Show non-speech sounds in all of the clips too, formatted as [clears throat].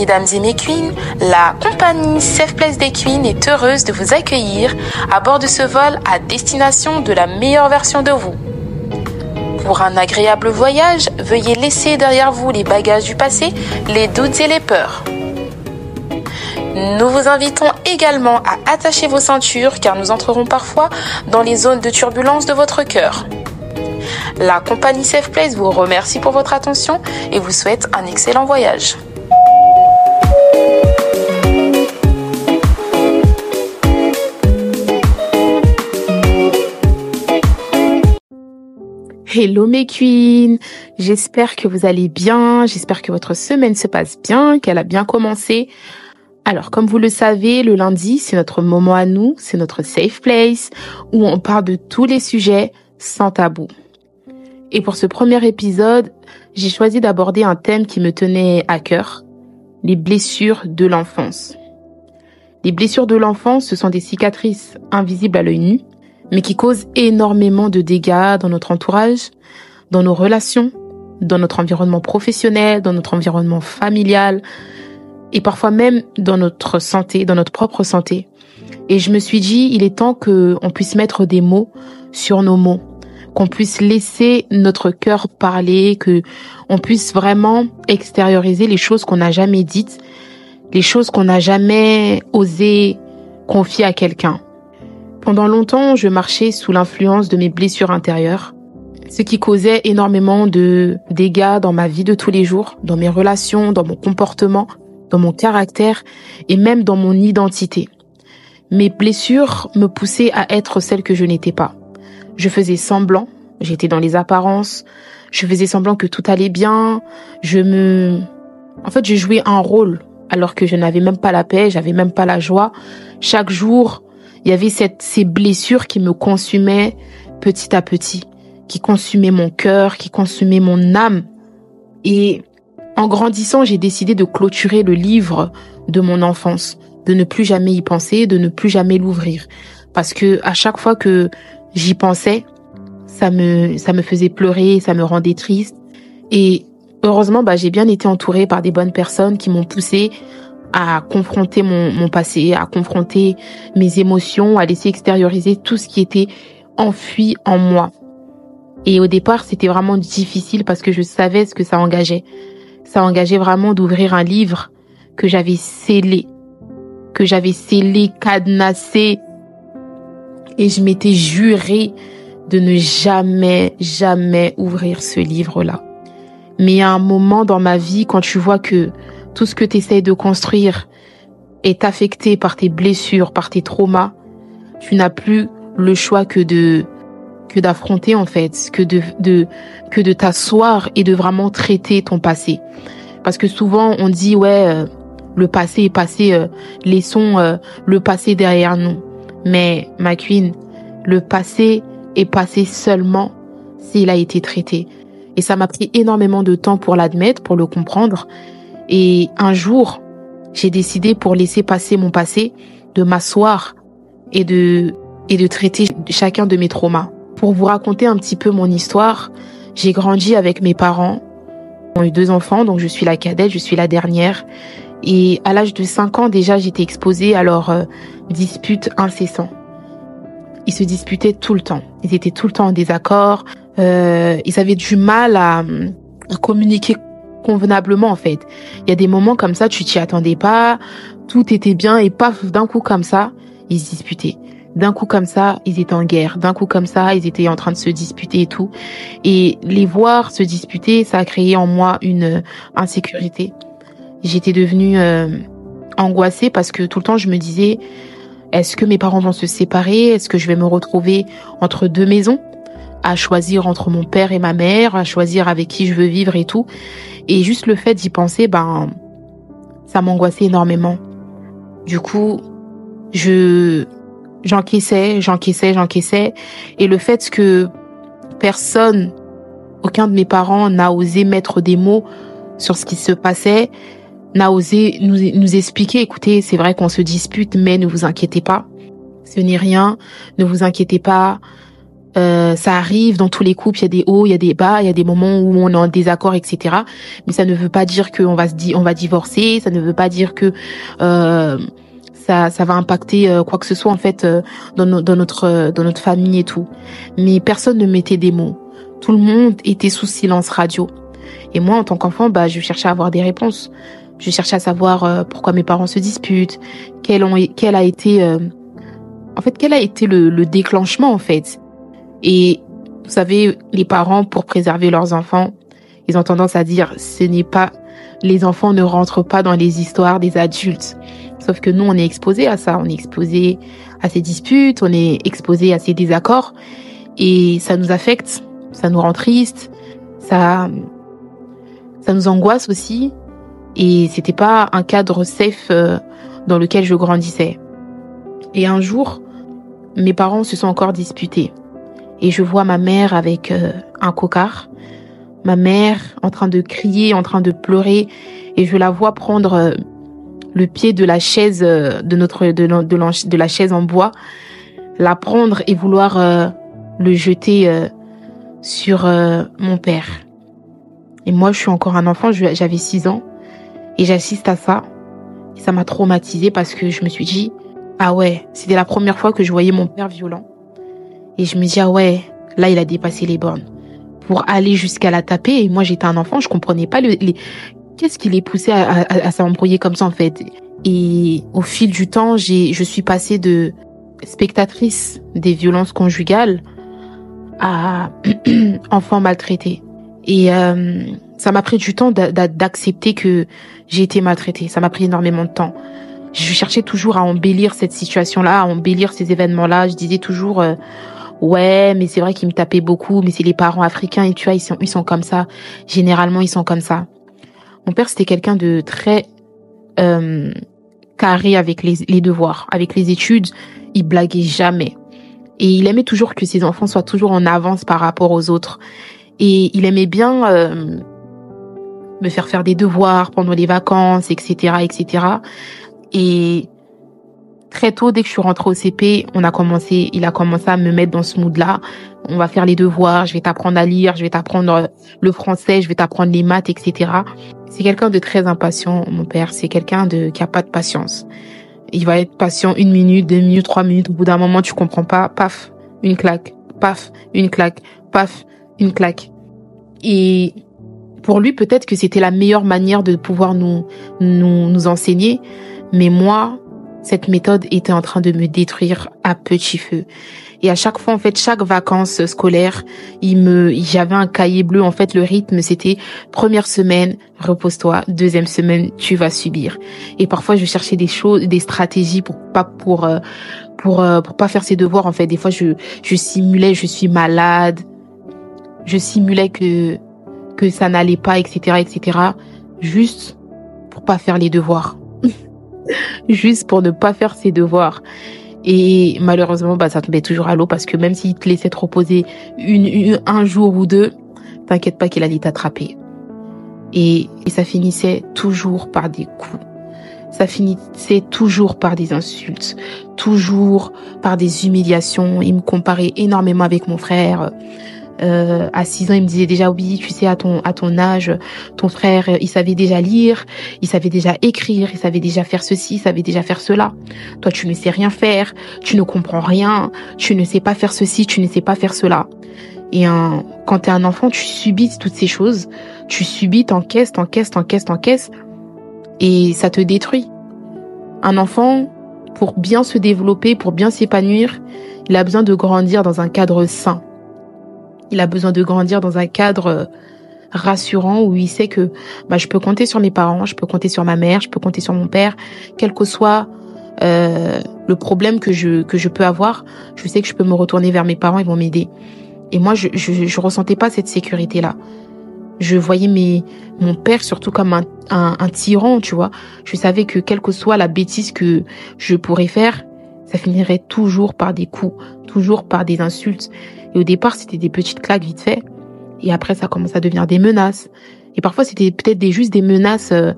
Mesdames et mes queens, la compagnie Safe Place des Queens est heureuse de vous accueillir à bord de ce vol à destination de la meilleure version de vous. Pour un agréable voyage, veuillez laisser derrière vous les bagages du passé, les doutes et les peurs. Nous vous invitons également à attacher vos ceintures car nous entrerons parfois dans les zones de turbulence de votre cœur. La compagnie Safe Place vous remercie pour votre attention et vous souhaite un excellent voyage. Hello mes queens, j'espère que vous allez bien, j'espère que votre semaine se passe bien, qu'elle a bien commencé. Alors comme vous le savez, le lundi c'est notre moment à nous, c'est notre safe place où on parle de tous les sujets sans tabou. Et pour ce premier épisode, j'ai choisi d'aborder un thème qui me tenait à cœur, les blessures de l'enfance. Les blessures de l'enfance, ce sont des cicatrices invisibles à l'œil nu, mais qui causent énormément de dégâts dans notre entourage, dans nos relations, dans notre environnement professionnel, dans notre environnement familial, et parfois même dans notre santé, dans notre propre santé. Et je me suis dit, il est temps qu'on puisse mettre des mots sur nos mots, qu'on puisse laisser notre cœur parler, que on puisse vraiment extérioriser les choses qu'on n'a jamais dites, les choses qu'on n'a jamais osé confier à quelqu'un. Pendant longtemps, je marchais sous l'influence de mes blessures intérieures, ce qui causait énormément de dégâts dans ma vie de tous les jours, dans mes relations, dans mon comportement, dans mon caractère et même dans mon identité. Mes blessures me poussaient à être celle que je n'étais pas. Je faisais semblant, j'étais dans les apparences, je faisais semblant que tout allait bien, je me... En fait, je jouais un rôle alors que je n'avais même pas la paix, j'avais même pas la joie. Chaque jour, il y avait cette, ces blessures qui me consumaient petit à petit, qui consumaient mon cœur, qui consumaient mon âme. Et en grandissant, j'ai décidé de clôturer le livre de mon enfance, de ne plus jamais y penser, de ne plus jamais l'ouvrir. Parce que à chaque fois que j'y pensais, ça me, ça me faisait pleurer, ça me rendait triste. Et heureusement, bah, j'ai bien été entourée par des bonnes personnes qui m'ont poussée à confronter mon, mon passé, à confronter mes émotions, à laisser extérioriser tout ce qui était enfui en moi. Et au départ, c'était vraiment difficile parce que je savais ce que ça engageait. Ça engageait vraiment d'ouvrir un livre que j'avais scellé, que j'avais scellé, cadenassé. Et je m'étais juré de ne jamais, jamais ouvrir ce livre-là. Mais a un moment dans ma vie quand tu vois que tout ce que tu essayes de construire est affecté par tes blessures, par tes traumas, tu n'as plus le choix que de que d'affronter en fait, que de, de que de t'asseoir et de vraiment traiter ton passé. Parce que souvent on dit ouais euh, le passé est passé, euh, laissons euh, le passé derrière nous. Mais ma queen, le passé est passé seulement s'il a été traité. Et ça m'a pris énormément de temps pour l'admettre, pour le comprendre. Et un jour, j'ai décidé pour laisser passer mon passé, de m'asseoir et de, et de traiter chacun de mes traumas. Pour vous raconter un petit peu mon histoire, j'ai grandi avec mes parents. Ils ont eu deux enfants, donc je suis la cadette, je suis la dernière. Et à l'âge de 5 ans, déjà, j'étais exposée à leurs euh, disputes incessants. Ils se disputaient tout le temps. Ils étaient tout le temps en désaccord. Euh, ils avaient du mal à, à communiquer convenablement en fait. Il y a des moments comme ça, tu t'y attendais pas, tout était bien et paf, d'un coup comme ça, ils se disputaient. D'un coup comme ça, ils étaient en guerre. D'un coup comme ça, ils étaient en train de se disputer et tout. Et les voir se disputer, ça a créé en moi une insécurité. J'étais devenue euh, angoissée parce que tout le temps je me disais, est-ce que mes parents vont se séparer? Est-ce que je vais me retrouver entre deux maisons? À choisir entre mon père et ma mère, à choisir avec qui je veux vivre et tout. Et juste le fait d'y penser, ben, ça m'angoissait énormément. Du coup, je, j'encaissais, j'encaissais, j'encaissais. Et le fait que personne, aucun de mes parents n'a osé mettre des mots sur ce qui se passait, n'a osé nous, nous expliquer, écoutez, c'est vrai qu'on se dispute, mais ne vous inquiétez pas. Ce n'est rien, ne vous inquiétez pas. Euh, ça arrive dans tous les couples, il y a des hauts, il y a des bas, il y a des moments où on est en désaccord, etc. Mais ça ne veut pas dire qu'on va se di- on va divorcer, ça ne veut pas dire que euh, ça, ça va impacter euh, quoi que ce soit en fait euh, dans, no- dans notre dans notre famille et tout. Mais personne ne mettait des mots. Tout le monde était sous silence radio. Et moi, en tant qu'enfant, bah, je cherchais à avoir des réponses. Je cherchais à savoir pourquoi mes parents se disputent, quel, ont, quel a été, en fait, quel a été le, le déclenchement en fait. Et vous savez, les parents, pour préserver leurs enfants, ils ont tendance à dire, ce n'est pas, les enfants ne rentrent pas dans les histoires des adultes. Sauf que nous, on est exposé à ça, on est exposé à ces disputes, on est exposé à ces désaccords, et ça nous affecte, ça nous rend triste, ça, ça nous angoisse aussi, et c'était pas un cadre safe euh, dans lequel je grandissais. Et un jour, mes parents se sont encore disputés. Et je vois ma mère avec euh, un cocard, ma mère en train de crier, en train de pleurer, et je la vois prendre euh, le pied de la chaise euh, de notre de, de, de la chaise en bois, la prendre et vouloir euh, le jeter euh, sur mon père. Et moi, je suis encore un enfant, j'avais 6 ans, et j'assiste à ça. Et ça m'a traumatisée parce que je me suis dit, ah ouais, c'était la première fois que je voyais mon père violent. Et je me dis, ah ouais, là, il a dépassé les bornes. Pour aller jusqu'à la taper, moi, j'étais un enfant, je comprenais pas le, les... qu'est-ce qui les poussait à, à, à s'embrouiller comme ça, en fait. Et au fil du temps, j'ai, je suis passée de spectatrice des violences conjugales à [clears throat] enfant maltraité. Et euh, ça m'a pris du temps d'a- d'a- d'accepter que j'ai été maltraitée. Ça m'a pris énormément de temps. Je cherchais toujours à embellir cette situation-là, à embellir ces événements-là. Je disais toujours, euh, ouais, mais c'est vrai qu'ils me tapaient beaucoup, mais c'est les parents africains et tu vois, ils sont, ils sont comme ça. Généralement, ils sont comme ça. Mon père, c'était quelqu'un de très euh, carré avec les, les devoirs, avec les études. Il blaguait jamais. Et il aimait toujours que ses enfants soient toujours en avance par rapport aux autres. Et il aimait bien euh, me faire faire des devoirs pendant les vacances, etc., etc. Et très tôt, dès que je suis rentrée au CP, on a commencé, il a commencé à me mettre dans ce mood-là. On va faire les devoirs, je vais t'apprendre à lire, je vais t'apprendre euh, le français, je vais t'apprendre les maths, etc. C'est quelqu'un de très impatient, mon père. C'est quelqu'un de qui a pas de patience. Il va être patient une minute, deux minutes, trois minutes. Au bout d'un moment, tu comprends pas. Paf, une claque. Paf, une claque. Paf, une claque. Et pour lui, peut-être que c'était la meilleure manière de pouvoir nous, nous, nous enseigner. Mais moi, cette méthode était en train de me détruire à petit feu. Et à chaque fois, en fait, chaque vacances scolaires, il me, j'avais un cahier bleu. En fait, le rythme, c'était première semaine, repose-toi. Deuxième semaine, tu vas subir. Et parfois, je cherchais des choses, des stratégies pour pas, pour, euh, pour, euh, pour pas faire ses devoirs. En fait, des fois, je, je simulais, je suis malade. Je simulais que, que ça n'allait pas, etc., etc. Juste pour pas faire les devoirs. [laughs] juste pour ne pas faire ses devoirs. Et malheureusement, bah, ça tombait toujours à l'eau parce que même s'il te laissait te reposer une, un jour ou deux, t'inquiète pas qu'il allait t'attraper. Et, et ça finissait toujours par des coups. Ça finissait toujours par des insultes, toujours par des humiliations. Il me comparait énormément avec mon frère. Euh, à 6 ans, il me disait déjà oui, tu sais, à ton à ton âge, ton frère, il savait déjà lire, il savait déjà écrire, il savait déjà faire ceci, il savait déjà faire cela. Toi, tu ne sais rien faire, tu ne comprends rien, tu ne sais pas faire ceci, tu ne sais pas faire cela. Et un, quand t'es un enfant, tu subis toutes ces choses, tu subis, t'encaisses, t'encaisses, t'encaisses, t'encaisses, et ça te détruit. Un enfant, pour bien se développer, pour bien s'épanouir, il a besoin de grandir dans un cadre sain. Il a besoin de grandir dans un cadre euh, rassurant où il sait que bah, je peux compter sur mes parents, je peux compter sur ma mère, je peux compter sur mon père, quel que soit euh, le problème que je que je peux avoir, je sais que je peux me retourner vers mes parents, ils vont m'aider. Et moi, je, je ressentais pas cette sécurité là. Je voyais mes mon père surtout comme un, un un tyran, tu vois. Je savais que quelle que soit la bêtise que je pourrais faire, ça finirait toujours par des coups, toujours par des insultes. Et au départ, c'était des petites claques vite fait. Et après, ça commence à devenir des menaces. Et parfois, c'était peut-être des, juste des menaces euh,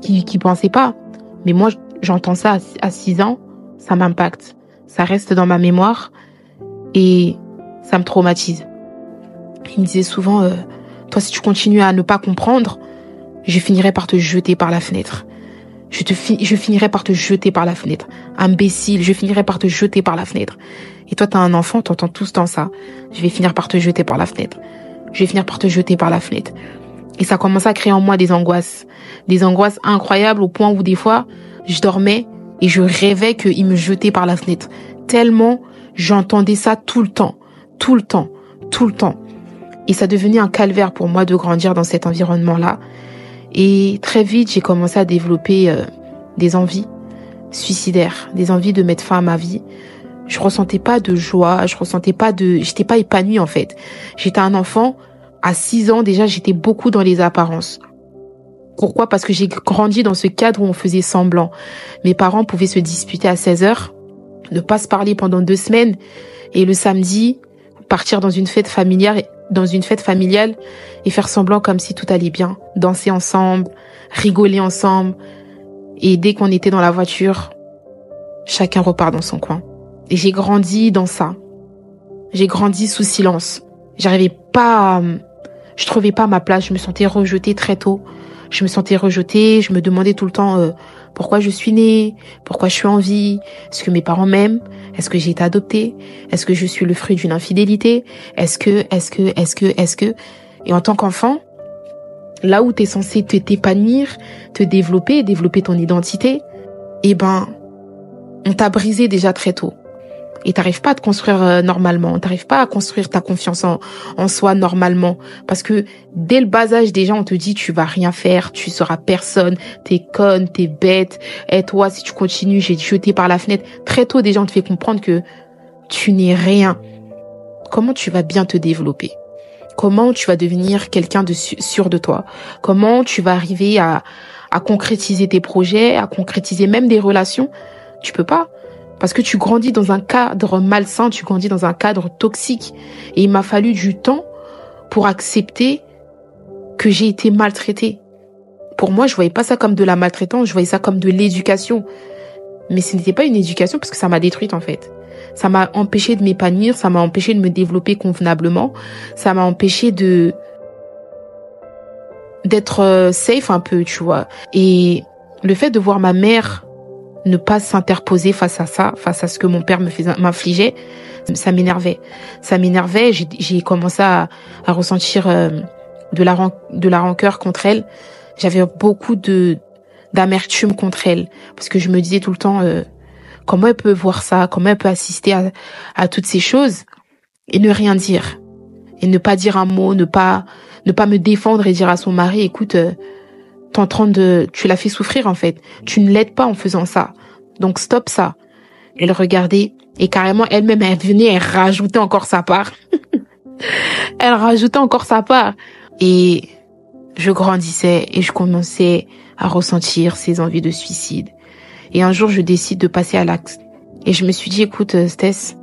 qui qui pensaient pas. Mais moi, j'entends ça à 6 ans, ça m'impacte. Ça reste dans ma mémoire. Et Ça me traumatise. Il me disait souvent, euh, toi, si tu continues à ne pas comprendre, je finirai par te jeter par la fenêtre. Je, te je finirai par te jeter par la fenêtre. Imbécile, je finirai par te jeter par la fenêtre. Et toi, t'as un enfant, t'entends tout ce temps ça. Je vais finir par te jeter par la fenêtre. Je vais finir par te jeter par la fenêtre. Et ça commence à créer en moi des angoisses. Des angoisses incroyables au point où des fois, je dormais et je rêvais qu'il me jetait par la fenêtre. Tellement j'entendais ça tout le temps. Tout le temps. Tout le temps. Et ça devenait un calvaire pour moi de grandir dans cet environnement-là. Et très vite, j'ai commencé à développer euh, des envies suicidaires, des envies de mettre fin à ma vie. Je ressentais pas de joie, je ressentais pas de, j'étais pas épanouie en fait. J'étais un enfant à 6 ans déjà, j'étais beaucoup dans les apparences. Pourquoi? Parce que j'ai grandi dans ce cadre où on faisait semblant. Mes parents pouvaient se disputer à 16 heures, ne pas se parler pendant deux semaines, et le samedi, partir dans une fête familiale dans une fête familiale et faire semblant comme si tout allait bien, danser ensemble, rigoler ensemble. Et dès qu'on était dans la voiture, chacun repart dans son coin. Et j'ai grandi dans ça. J'ai grandi sous silence. J'arrivais pas, à, je trouvais pas ma place. Je me sentais rejetée très tôt. Je me sentais rejetée. Je me demandais tout le temps euh, pourquoi je suis née, pourquoi je suis en vie, est-ce que mes parents m'aiment, est-ce que j'ai été adoptée, est-ce que je suis le fruit d'une infidélité, est-ce que, est-ce que, est-ce que, est-ce que. Et en tant qu'enfant, là où tu es censé t'épanouir, te développer, développer ton identité, eh ben, on t'a brisé déjà très tôt et t'arrives pas à te construire euh, normalement, t'arrives pas à construire ta confiance en, en soi normalement, parce que dès le bas âge déjà on te dit tu vas rien faire, tu seras personne, t'es conne, t'es bête, et toi si tu continues j'ai jeté par la fenêtre. Très tôt déjà on te fait comprendre que tu n'es rien. Comment tu vas bien te développer? Comment tu vas devenir quelqu'un de sûr de toi? Comment tu vas arriver à, à concrétiser tes projets, à concrétiser même des relations? Tu peux pas parce que tu grandis dans un cadre malsain, tu grandis dans un cadre toxique. Et il m'a fallu du temps pour accepter que j'ai été maltraitée. Pour moi, je voyais pas ça comme de la maltraitance, je voyais ça comme de l'éducation. Mais ce n'était pas une éducation parce que ça m'a détruite en fait. Ça m'a empêché de m'épanouir, ça m'a empêché de me développer convenablement, ça m'a empêché de d'être euh, safe un peu, tu vois. Et le fait de voir ma mère ne pas s'interposer face à ça, face à ce que mon père me faisait, m'infligeait, ça m'énervait. Ça m'énervait. J'ai commencé à, ressentir euh, de la de la rancœur contre elle. J'avais beaucoup de d'amertume contre elle parce que je me disais tout le temps euh, comment elle peut voir ça, comment elle peut assister à, à toutes ces choses et ne rien dire et ne pas dire un mot, ne pas ne pas me défendre et dire à son mari écoute euh, t'es en train de, tu l'as fait souffrir en fait. Tu ne l'aides pas en faisant ça. Donc stop ça. Elle regardait et carrément elle-même elle venait, elle rajoutait encore sa part. [laughs] elle rajoutait encore sa part et je grandissais et je commençais à ressentir ces envies de suicide. Et un jour je décide de passer à l'acte et je me suis dit écoute euh, Stess,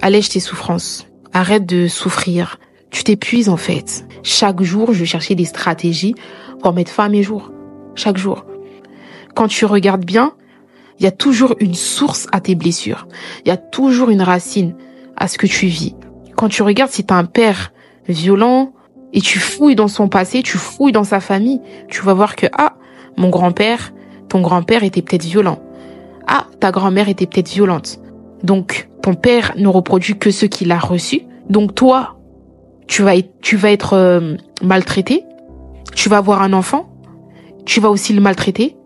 allège tes souffrances, arrête de souffrir. Tu t'épuises en fait. Chaque jour, je cherchais des stratégies pour mettre fin à mes jours. Chaque jour. Quand tu regardes bien, il y a toujours une source à tes blessures. Il y a toujours une racine à ce que tu vis. Quand tu regardes si t'as un père violent et tu fouilles dans son passé, tu fouilles dans sa famille, tu vas voir que, ah, mon grand-père, ton grand-père était peut-être violent. Ah, ta grand-mère était peut-être violente. Donc, ton père ne reproduit que ce qu'il a reçu. Donc, toi, tu vas être, tu vas être euh, maltraité tu vas avoir un enfant, tu vas aussi le maltraiter.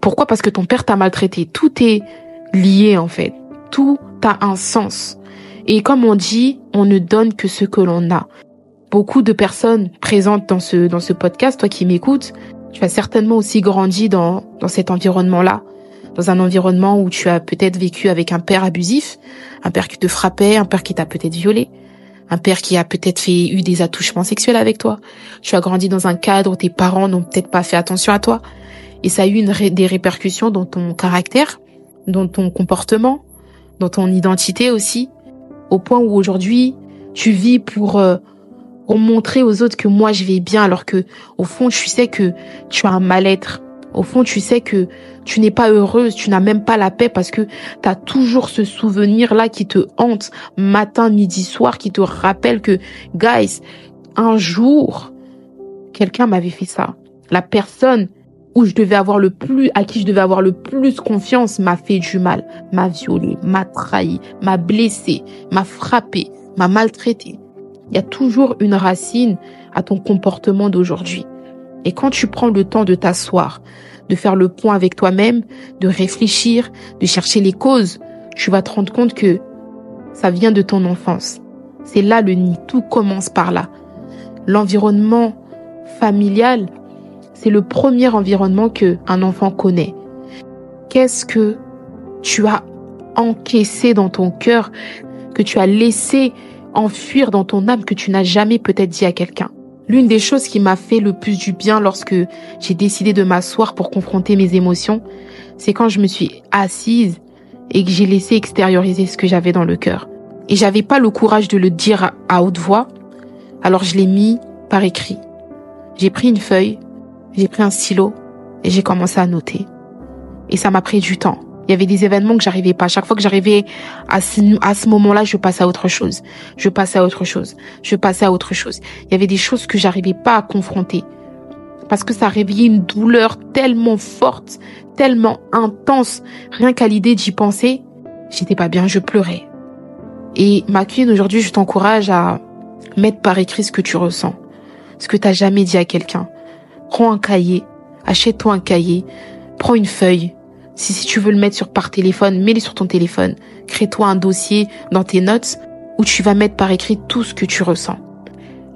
Pourquoi? Parce que ton père t'a maltraité. Tout est lié en fait. Tout a un sens. Et comme on dit, on ne donne que ce que l'on a. Beaucoup de personnes présentes dans ce dans ce podcast, toi qui m'écoutes, tu as certainement aussi grandi dans dans cet environnement-là, dans un environnement où tu as peut-être vécu avec un père abusif, un père qui te frappait, un père qui t'a peut-être violé, un père qui a peut-être fait eu des attouchements sexuels avec toi. Tu as grandi dans un cadre où tes parents n'ont peut-être pas fait attention à toi. Et ça a eu une des répercussions dans ton caractère, dans ton comportement, dans ton identité aussi, au point où aujourd'hui tu vis pour, euh, pour montrer aux autres que moi je vais bien alors que au fond tu sais que tu as un mal-être Au fond, tu sais que tu n'es pas heureuse, tu n'as même pas la paix parce que tu as toujours ce souvenir-là qui te hante matin, midi, soir, qui te rappelle que, guys, un jour, quelqu'un m'avait fait ça. La personne où je devais avoir le plus, à qui je devais avoir le plus confiance m'a fait du mal, m'a violé, m'a trahi, m'a blessé, m'a frappé, m'a maltraité. Il y a toujours une racine à ton comportement d'aujourd'hui. Et quand tu prends le temps de t'asseoir, de faire le point avec toi-même, de réfléchir, de chercher les causes, tu vas te rendre compte que ça vient de ton enfance. C'est là le nid, tout commence par là. L'environnement familial, c'est le premier environnement que un enfant connaît. Qu'est-ce que tu as encaissé dans ton cœur, que tu as laissé enfuir dans ton âme, que tu n'as jamais peut-être dit à quelqu'un? L'une des choses qui m'a fait le plus du bien lorsque j'ai décidé de m'asseoir pour confronter mes émotions, c'est quand je me suis assise et que j'ai laissé extérioriser ce que j'avais dans le cœur. Et j'avais pas le courage de le dire à haute voix, alors je l'ai mis par écrit. J'ai pris une feuille, j'ai pris un stylo et j'ai commencé à noter. Et ça m'a pris du temps. Il y avait des événements que j'arrivais pas. Chaque fois que j'arrivais à ce, moment-là, je passais à autre chose. Je passais à autre chose. Je passais à autre chose. Il y avait des choses que j'arrivais pas à confronter. Parce que ça réveillait une douleur tellement forte, tellement intense. Rien qu'à l'idée d'y penser, j'étais pas bien, je pleurais. Et ma queen, aujourd'hui, je t'encourage à mettre par écrit ce que tu ressens. Ce que t'as jamais dit à quelqu'un. Prends un cahier. Achète-toi un cahier. Prends une feuille si, si tu veux le mettre sur par téléphone, mets-le sur ton téléphone. Crée-toi un dossier dans tes notes où tu vas mettre par écrit tout ce que tu ressens.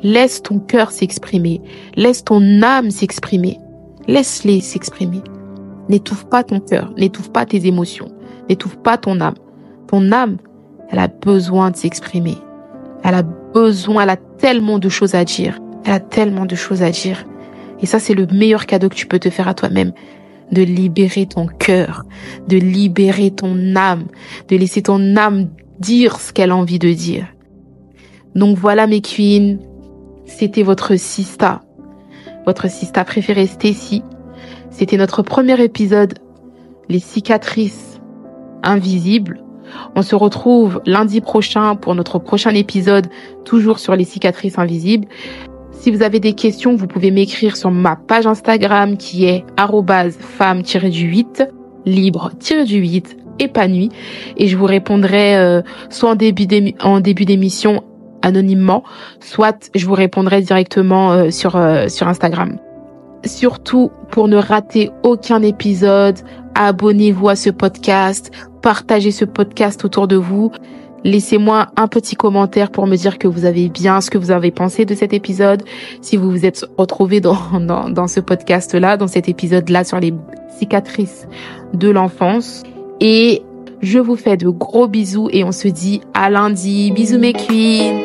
Laisse ton cœur s'exprimer. Laisse ton âme s'exprimer. Laisse-les s'exprimer. N'étouffe pas ton cœur. N'étouffe pas tes émotions. N'étouffe pas ton âme. Ton âme, elle a besoin de s'exprimer. Elle a besoin, elle a tellement de choses à dire. Elle a tellement de choses à dire. Et ça, c'est le meilleur cadeau que tu peux te faire à toi-même de libérer ton cœur, de libérer ton âme, de laisser ton âme dire ce qu'elle a envie de dire. Donc voilà mes queens, c'était votre sista, votre sista préférée Stacy. C'était notre premier épisode, les cicatrices invisibles. On se retrouve lundi prochain pour notre prochain épisode, toujours sur les cicatrices invisibles. Si vous avez des questions, vous pouvez m'écrire sur ma page Instagram qui est femme-du-8, libre-du-8, épanouie. Et je vous répondrai euh, soit en début d'émission anonymement, soit je vous répondrai directement euh, sur, euh, sur Instagram. Surtout, pour ne rater aucun épisode, abonnez-vous à ce podcast, partagez ce podcast autour de vous. Laissez-moi un petit commentaire pour me dire que vous avez bien, ce que vous avez pensé de cet épisode, si vous vous êtes retrouvé dans, dans, ce podcast-là, dans cet épisode-là sur les cicatrices de l'enfance. Et je vous fais de gros bisous et on se dit à lundi. Bisous mes queens